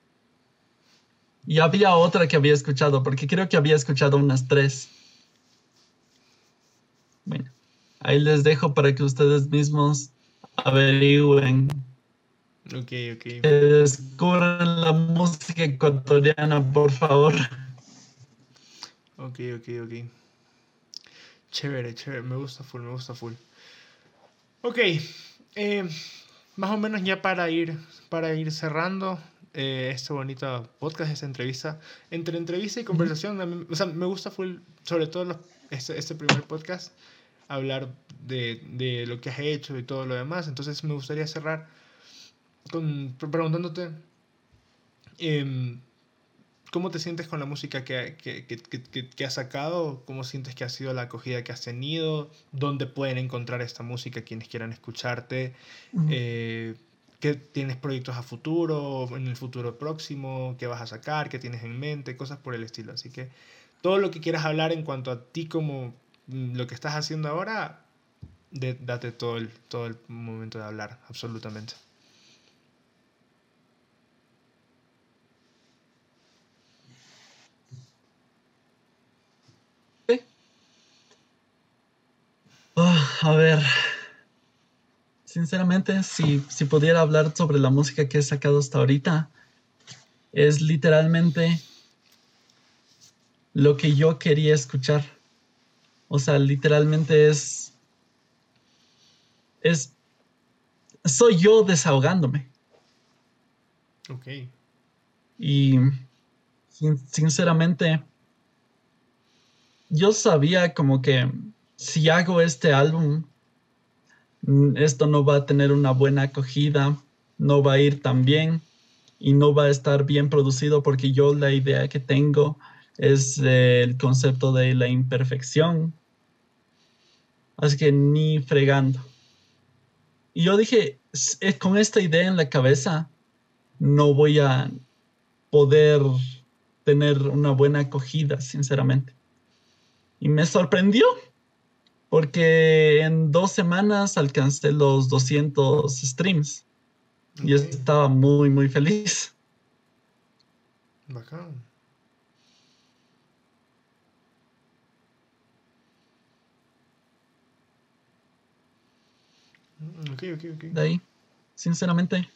Y había otra que había escuchado, porque creo que había escuchado unas tres. Bueno, ahí les dejo para que ustedes mismos averigüen. Ok, ok. Descubran la música ecuatoriana, por favor. Ok, ok, ok. Chévere, chévere. Me gusta full, me gusta full. Ok. Eh, más o menos ya para ir, para ir cerrando eh, este bonito podcast, esta entrevista. Entre entrevista y conversación, o sea, me gusta full, sobre todo este, este primer podcast, hablar de, de, lo que has hecho y todo lo demás. Entonces me gustaría cerrar con, preguntándote eh, cómo te sientes con la música que, que, que, que, has sacado, cómo sientes que ha sido la acogida que has tenido, dónde pueden encontrar esta música quienes quieran escucharte. Eh, ¿Qué tienes proyectos a futuro, en el futuro próximo? ¿Qué vas a sacar? ¿Qué tienes en mente? Cosas por el estilo. Así que todo lo que quieras hablar en cuanto a ti como mm, lo que estás haciendo ahora, date todo el, todo el momento de hablar, absolutamente. Oh, a ver, sinceramente, si, si pudiera hablar sobre la música que he sacado hasta ahorita, es literalmente lo que yo quería escuchar. O sea, literalmente es. Es. Soy yo desahogándome. Ok. Y. Sinceramente. Yo sabía como que si hago este álbum, mm, esto no va a tener una buena acogida, no va a ir tan bien y no va a estar bien producido porque yo la idea que tengo es el concepto de la imperfección. Así que ni fregando. Y yo dije, con esta idea en la cabeza, no voy a poder tener una buena acogida, sinceramente. Y me sorprendió porque en dos semanas alcancé los 200 streams. Y estaba muy, muy feliz. Bacán. Mm, ok, ok, ok. De ahí, sinceramente,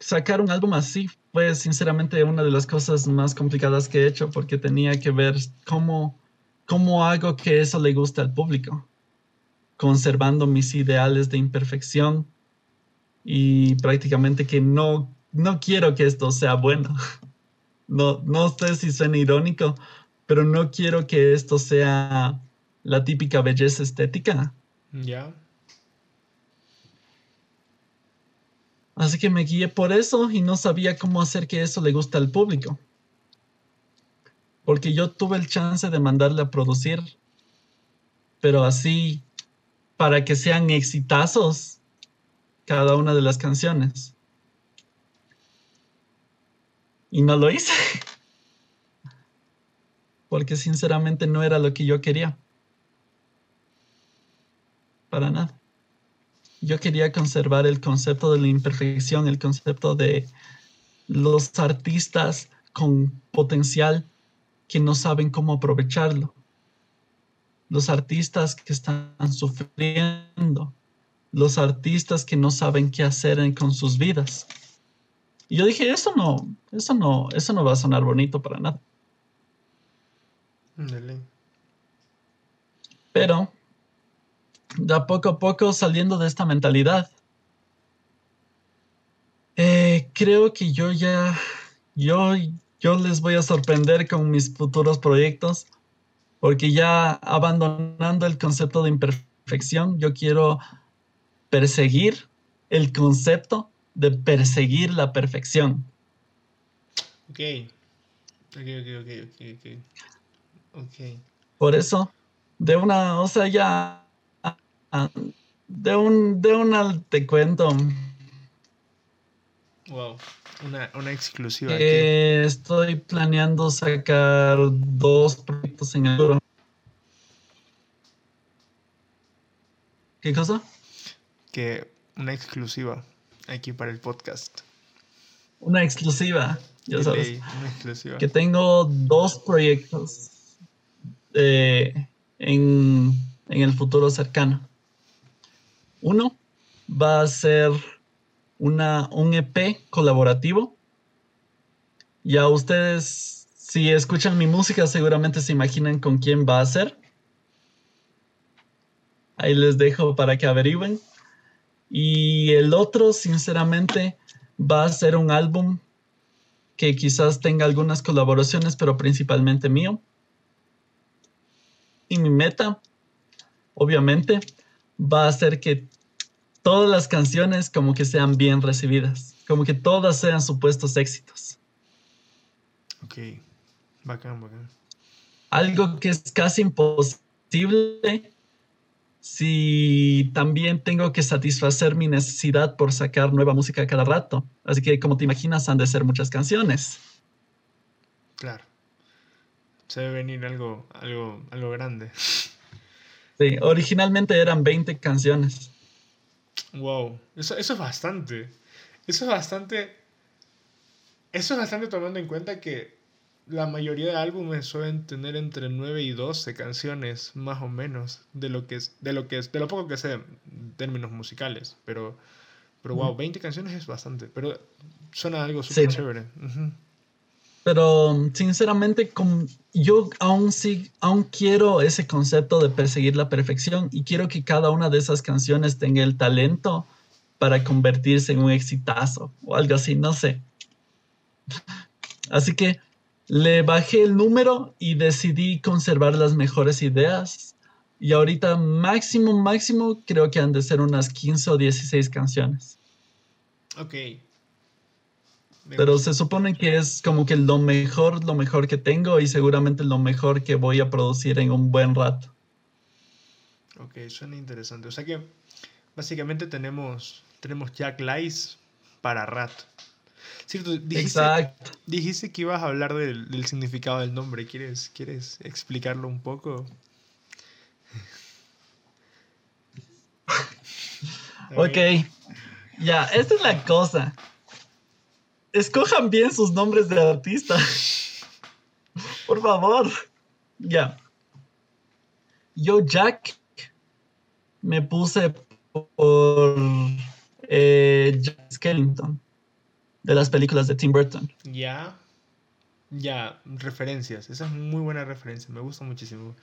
sacar un álbum así fue sinceramente una de las cosas más complicadas que he hecho porque tenía que ver cómo ¿Cómo hago que eso le guste al público? Conservando mis ideales de imperfección y prácticamente que no, no quiero que esto sea bueno. No, no sé si suena irónico, pero no quiero que esto sea la típica belleza estética. Ya. Así que me guié por eso y no sabía cómo hacer que eso le guste al público porque yo tuve el chance de mandarle a producir, pero así, para que sean exitazos cada una de las canciones. Y no lo hice, porque sinceramente no era lo que yo quería. Para nada. Yo quería conservar el concepto de la imperfección, el concepto de los artistas con potencial que no saben cómo aprovecharlo, los artistas que están sufriendo, los artistas que no saben qué hacer con sus vidas. Y yo dije, eso no, eso no, eso no va a sonar bonito para nada. Pero, de a poco a poco saliendo de esta mentalidad, eh, creo que yo ya, yo yo les voy a sorprender con mis futuros proyectos, porque ya abandonando el concepto de imperfección, yo quiero perseguir el concepto de perseguir la perfección. Ok. Ok, ok, ok, ok, ok. Por eso de una, o sea, ya, de un, de una, te cuento. Wow, una, una exclusiva. estoy planeando sacar dos proyectos en el futuro. ¿Qué cosa? Que una exclusiva aquí para el podcast. Una exclusiva, ya sabes. una exclusiva. Que tengo dos proyectos eh, en, en el futuro cercano. Uno va a ser una, un EP colaborativo. Ya ustedes, si escuchan mi música, seguramente se imaginan con quién va a ser. Ahí les dejo para que averigüen. Y el otro, sinceramente, va a ser un álbum que quizás tenga algunas colaboraciones, pero principalmente mío. Y mi meta, obviamente, va a ser que todas las canciones como que sean bien recibidas, como que todas sean supuestos éxitos. Ok, bacán, bacán. Algo que es casi imposible si también tengo que satisfacer mi necesidad por sacar nueva música cada rato. Así que como te imaginas, han de ser muchas canciones. Claro. Se debe venir algo, algo, algo grande. Sí, originalmente eran 20 canciones. Wow, eso, eso es bastante. Eso es bastante. Eso es bastante tomando en cuenta que la mayoría de álbumes suelen tener entre 9 y 12 canciones, más o menos, de lo que es, de lo que es, de lo poco que sé en términos musicales. Pero, pero wow, 20 canciones es bastante. Pero suena algo súper chévere. Pero sinceramente, yo aún sí, aún quiero ese concepto de perseguir la perfección y quiero que cada una de esas canciones tenga el talento para convertirse en un exitazo o algo así, no sé. Así que le bajé el número y decidí conservar las mejores ideas. Y ahorita máximo, máximo, creo que han de ser unas 15 o 16 canciones. Ok. Pero se supone que es como que lo mejor, lo mejor que tengo y seguramente lo mejor que voy a producir en un buen rato. Ok, suena interesante. O sea que básicamente tenemos, tenemos Jack Lice para rato. Cierto, dijiste, Exacto. dijiste que ibas a hablar del, significado del nombre. ¿Quieres, ¿Quieres explicarlo un poco? ok. Ya, esta es la cosa. Escojan bien sus nombres de artista. Por favor. Ya. Yo, Jack, me puse por eh, Jack Skellington de las películas de Tim Burton. Ya. Ya, referencias. Esa es muy buena referencia. Me gusta muchísimo.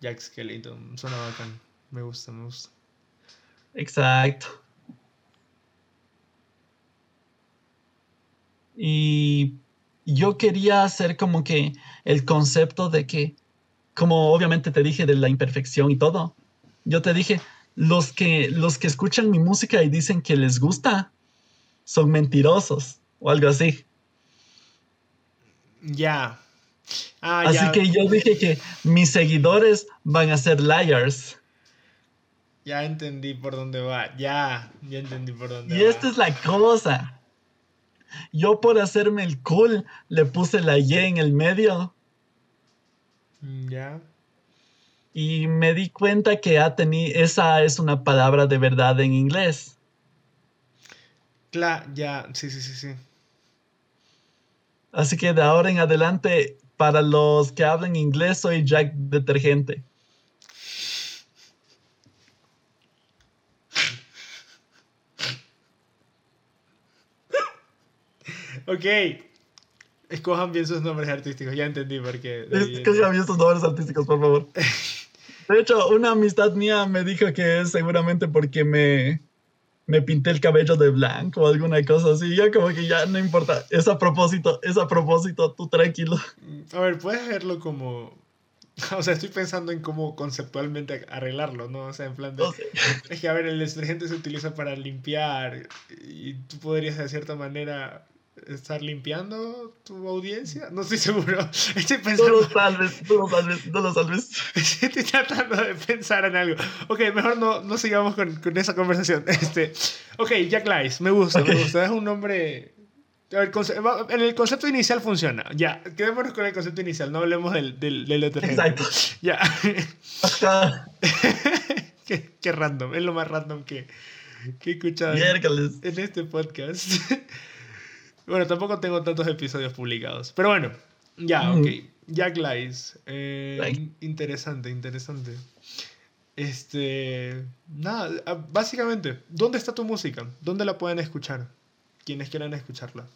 Jack Skellington. Suena bacán. Me gusta, me gusta. Exacto. Y yo quería hacer como que el concepto de que, como obviamente te dije de la imperfección y todo, yo te dije, los que, los que escuchan mi música y dicen que les gusta, son mentirosos o algo así. Ya. Ah, así que yo dije que mis seguidores van a ser liars. Ya entendí por dónde va. Ya, ya entendí por dónde va. Y esta es la cosa. Yo por hacerme el cool le puse la Y en el medio. Mm, ya. Y me di cuenta que ha tenido, esa es una palabra de verdad en inglés. Claro, ya, sí, sí, sí, sí. Así que de ahora en adelante, para los que hablan inglés, soy Jack Detergente. Ok. Escojan bien sus nombres artísticos, ya entendí por qué. Escojan bien sus nombres artísticos, por favor. De hecho, una amistad mía me dijo que es seguramente porque me, me pinté el cabello de blanco o alguna cosa así. Yo como que ya no importa. Es a propósito, es a propósito, tú tranquilo. A ver, puedes verlo como... O sea, estoy pensando en cómo conceptualmente arreglarlo, ¿no? O sea, en plan de... Es que, a ver, el detergente se utiliza para limpiar y tú podrías de cierta manera estar limpiando tu audiencia. No estoy seguro. Estoy pensando. No lo salves, no lo salves, no lo salves. Estoy tratando de pensar en algo. Ok, mejor no, no sigamos con, con esa conversación. Este, ok, Jack Lice, me gusta, me gusta. Es un nombre. en el concepto inicial funciona. Ya, quedémonos con el concepto inicial, no hablemos del, del, del Exacto. Ya. qué, qué random, es lo más random que, que he escuchado en este podcast. Bueno, tampoco tengo tantos episodios publicados. Pero bueno, ya, ok. Jack Lies. Eh, interesante, interesante. Este. Nada, ah, básicamente, ¿dónde está tu música? ¿Dónde la pueden escuchar? Quienes quieran escucharla.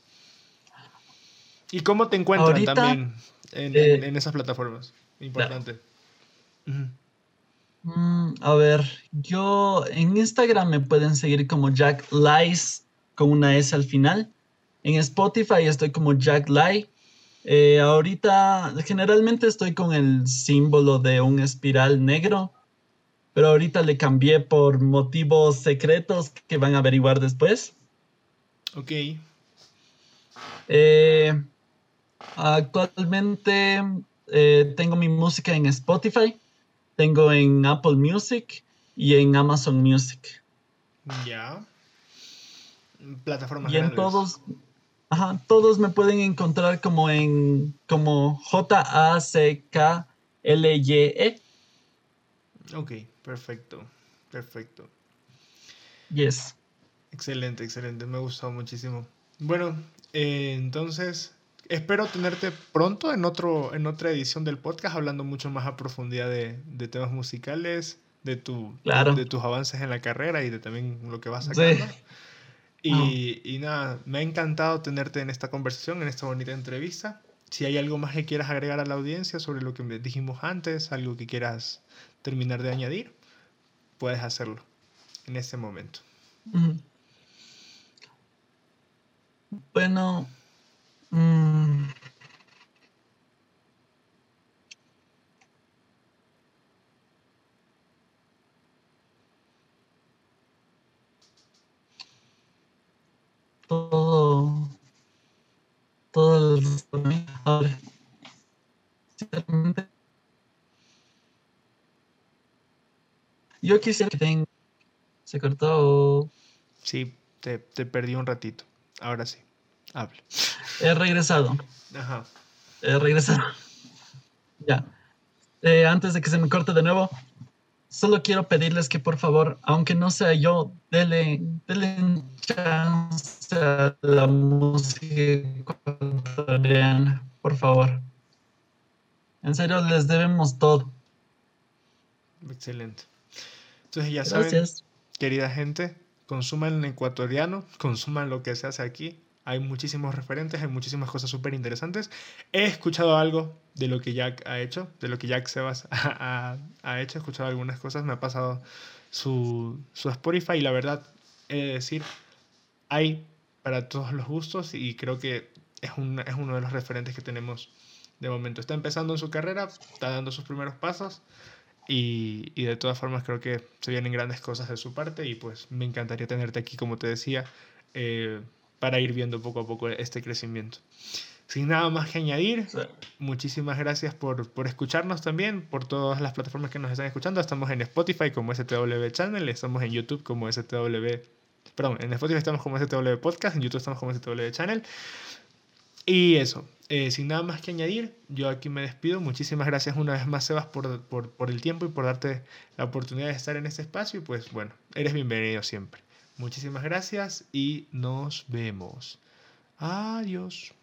¿Y cómo te encuentran también en, eh, en, esas plataformas? Importante. Mm, a ver, yo en Instagram me pueden seguir como Jack Lies con una S al final. En Spotify estoy como Jack Lie. Eh, ahorita generalmente estoy con el símbolo de un espiral negro, pero ahorita le cambié por motivos secretos que van a averiguar después. Ok. Eh, actualmente eh, tengo mi música en Spotify tengo en Apple Music y en Amazon Music. Ya. Plataformas Y en todos, ajá, todos me pueden encontrar como en como J A C K L Y E. Ok, perfecto. Perfecto. Yes. Excelente, excelente. Me ha gustado muchísimo. Bueno, eh, entonces espero tenerte pronto en, otro, en otra edición del podcast hablando mucho más a profundidad de, de temas musicales, de, tu, de, tus avances en la carrera y de también lo que vas sacando. Y, ah. Y, nada, me ha encantado tenerte en esta conversación, en esta bonita entrevista. Si hay algo más que quieras agregar a la audiencia sobre lo que dijimos antes, algo que quieras terminar de añadir, puedes hacerlo en este momento. Bueno, Mm. Todo, todo el yo quisiera que tenga se cortó. Sí, te, te perdí un ratito. Ahora sí. Hable. He regresado. Ajá. He regresado. Ya. Eh, antes de que se me corte de nuevo, solo quiero pedirles que por favor, aunque no sea yo, denle, denle chance a la música ecuatoriana, por favor. En serio, les debemos todo. Excelente. Entonces ya saben, querida gente, consuman en ecuatoriano, consuman lo que se hace aquí, hay muchísimos referentes, hay muchísimas cosas súper interesantes. He escuchado algo de lo que Jack ha hecho, de lo que Jack Sebas ha, hecho. He escuchado algunas cosas, me ha pasado su, su Spotify y la verdad, he de decir, hay para todos los gustos y creo que es, un, es uno de los referentes que tenemos de momento. Está empezando en su carrera, está dando sus primeros pasos y, y de todas formas creo que se vienen grandes cosas de su parte y pues me encantaría tenerte aquí, como te decía. Eh, para ir viendo poco a poco este crecimiento. Sin nada más que añadir, muchísimas gracias por, por, escucharnos también, por todas las plataformas que nos están escuchando. Estamos en Spotify como STW Channel, estamos en YouTube como STW, perdón, en Spotify estamos como STW Podcast, en YouTube estamos como STW Channel. Y eso, eh, sin nada más que añadir, yo aquí me despido. Muchísimas gracias una vez más, Sebas, por, por, por el tiempo y por darte la oportunidad de estar en este espacio. Y pues bueno, eres bienvenido siempre. Muchísimas gracias y nos vemos. Adiós.